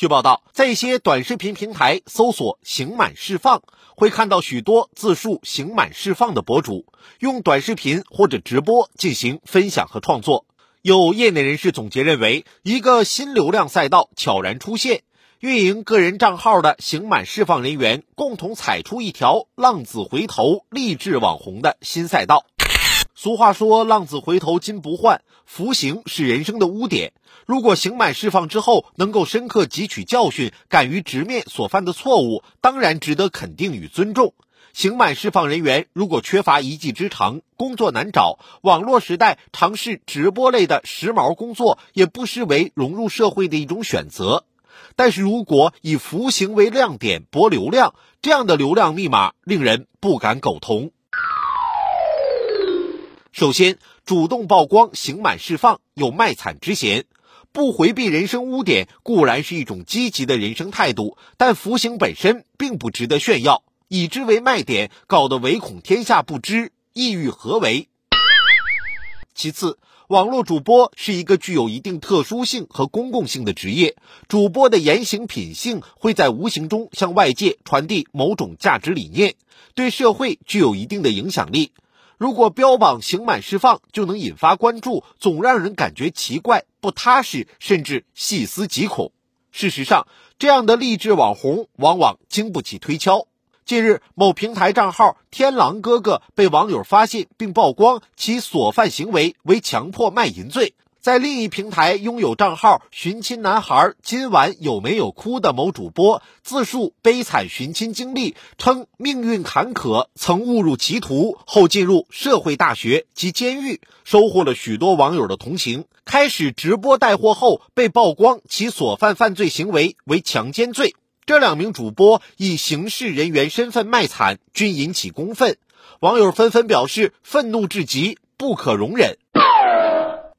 据报道，在一些短视频平台搜索“刑满释放”，会看到许多自述刑满释放的博主用短视频或者直播进行分享和创作。有业内人士总结认为，一个新流量赛道悄然出现，运营个人账号的刑满释放人员共同踩出一条浪子回头、励志网红的新赛道。俗话说：“浪子回头金不换，服刑是人生的污点。”如果刑满释放之后能够深刻汲取教训，敢于直面所犯的错误，当然值得肯定与尊重。刑满释放人员如果缺乏一技之长，工作难找，网络时代尝试直播类的时髦工作，也不失为融入社会的一种选择。但是如果以服刑为亮点博流量，这样的流量密码令人不敢苟同。首先，主动曝光刑满释放有卖惨之嫌。不回避人生污点固然是一种积极的人生态度，但服刑本身并不值得炫耀，以之为卖点，搞得唯恐天下不知，意欲何为？其次，网络主播是一个具有一定特殊性和公共性的职业，主播的言行品性会在无形中向外界传递某种价值理念，对社会具有一定的影响力。如果标榜刑满释放就能引发关注，总让人感觉奇怪、不踏实，甚至细思极恐。事实上，这样的励志网红往往经不起推敲。近日，某平台账号“天狼哥哥”被网友发现并曝光，其所犯行为为强迫卖淫罪。在另一平台拥有账号“寻亲男孩今晚有没有哭”的某主播自述悲惨寻亲经历，称命运坎坷，曾误入歧途，后进入社会大学及监狱，收获了许多网友的同情。开始直播带货后，被曝光其所犯犯罪行为为强奸罪。这两名主播以刑事人员身份卖惨，均引起公愤，网友纷纷表示愤怒至极，不可容忍。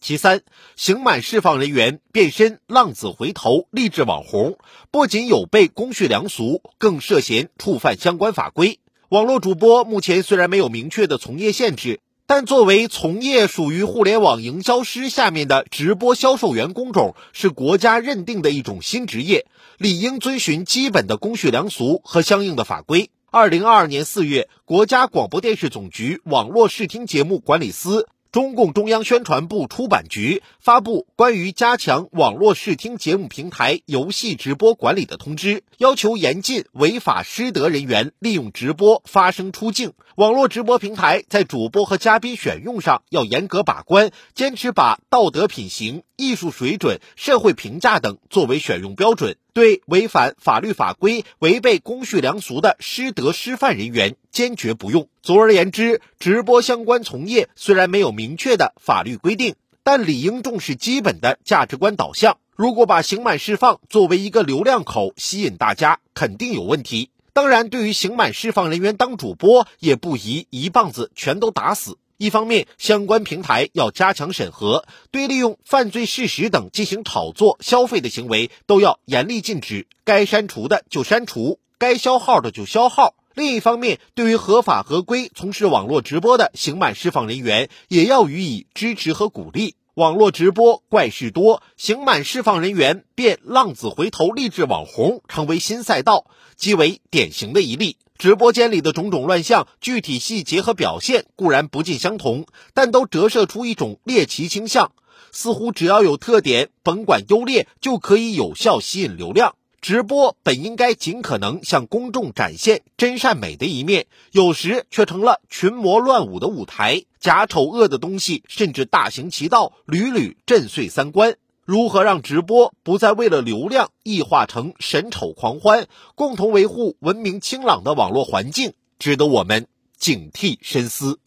其三，刑满释放人员变身浪子回头励志网红，不仅有悖公序良俗，更涉嫌触犯相关法规。网络主播目前虽然没有明确的从业限制，但作为从业属于互联网营销师下面的直播销售员工种，是国家认定的一种新职业，理应遵循基本的公序良俗和相应的法规。二零二二年四月，国家广播电视总局网络视听节目管理司。中共中央宣传部出版局发布关于加强网络视听节目平台游戏直播管理的通知，要求严禁违法失德人员利用直播发声出镜。网络直播平台在主播和嘉宾选用上要严格把关，坚持把道德品行、艺术水准、社会评价等作为选用标准。对违反法律法规、违背公序良俗的失德失范人员，坚决不用。总而言之，直播相关从业虽然没有明确的法律规定，但理应重视基本的价值观导向。如果把刑满释放作为一个流量口吸引大家，肯定有问题。当然，对于刑满释放人员当主播，也不宜一棒子全都打死。一方面，相关平台要加强审核，对利用犯罪事实等进行炒作、消费的行为都要严厉禁止，该删除的就删除，该消耗的就消耗。另一方面，对于合法合规从事网络直播的刑满释放人员，也要予以支持和鼓励。网络直播怪事多，刑满释放人员变浪子回头励志网红成为新赛道，即为典型的一例。直播间里的种种乱象，具体细节和表现固然不尽相同，但都折射出一种猎奇倾向。似乎只要有特点，甭管优劣，就可以有效吸引流量。直播本应该尽可能向公众展现真善美的一面，有时却成了群魔乱舞的舞台，假丑恶的东西甚至大行其道，屡屡震碎三观。如何让直播不再为了流量异化成神丑狂欢？共同维护文明清朗的网络环境，值得我们警惕深思。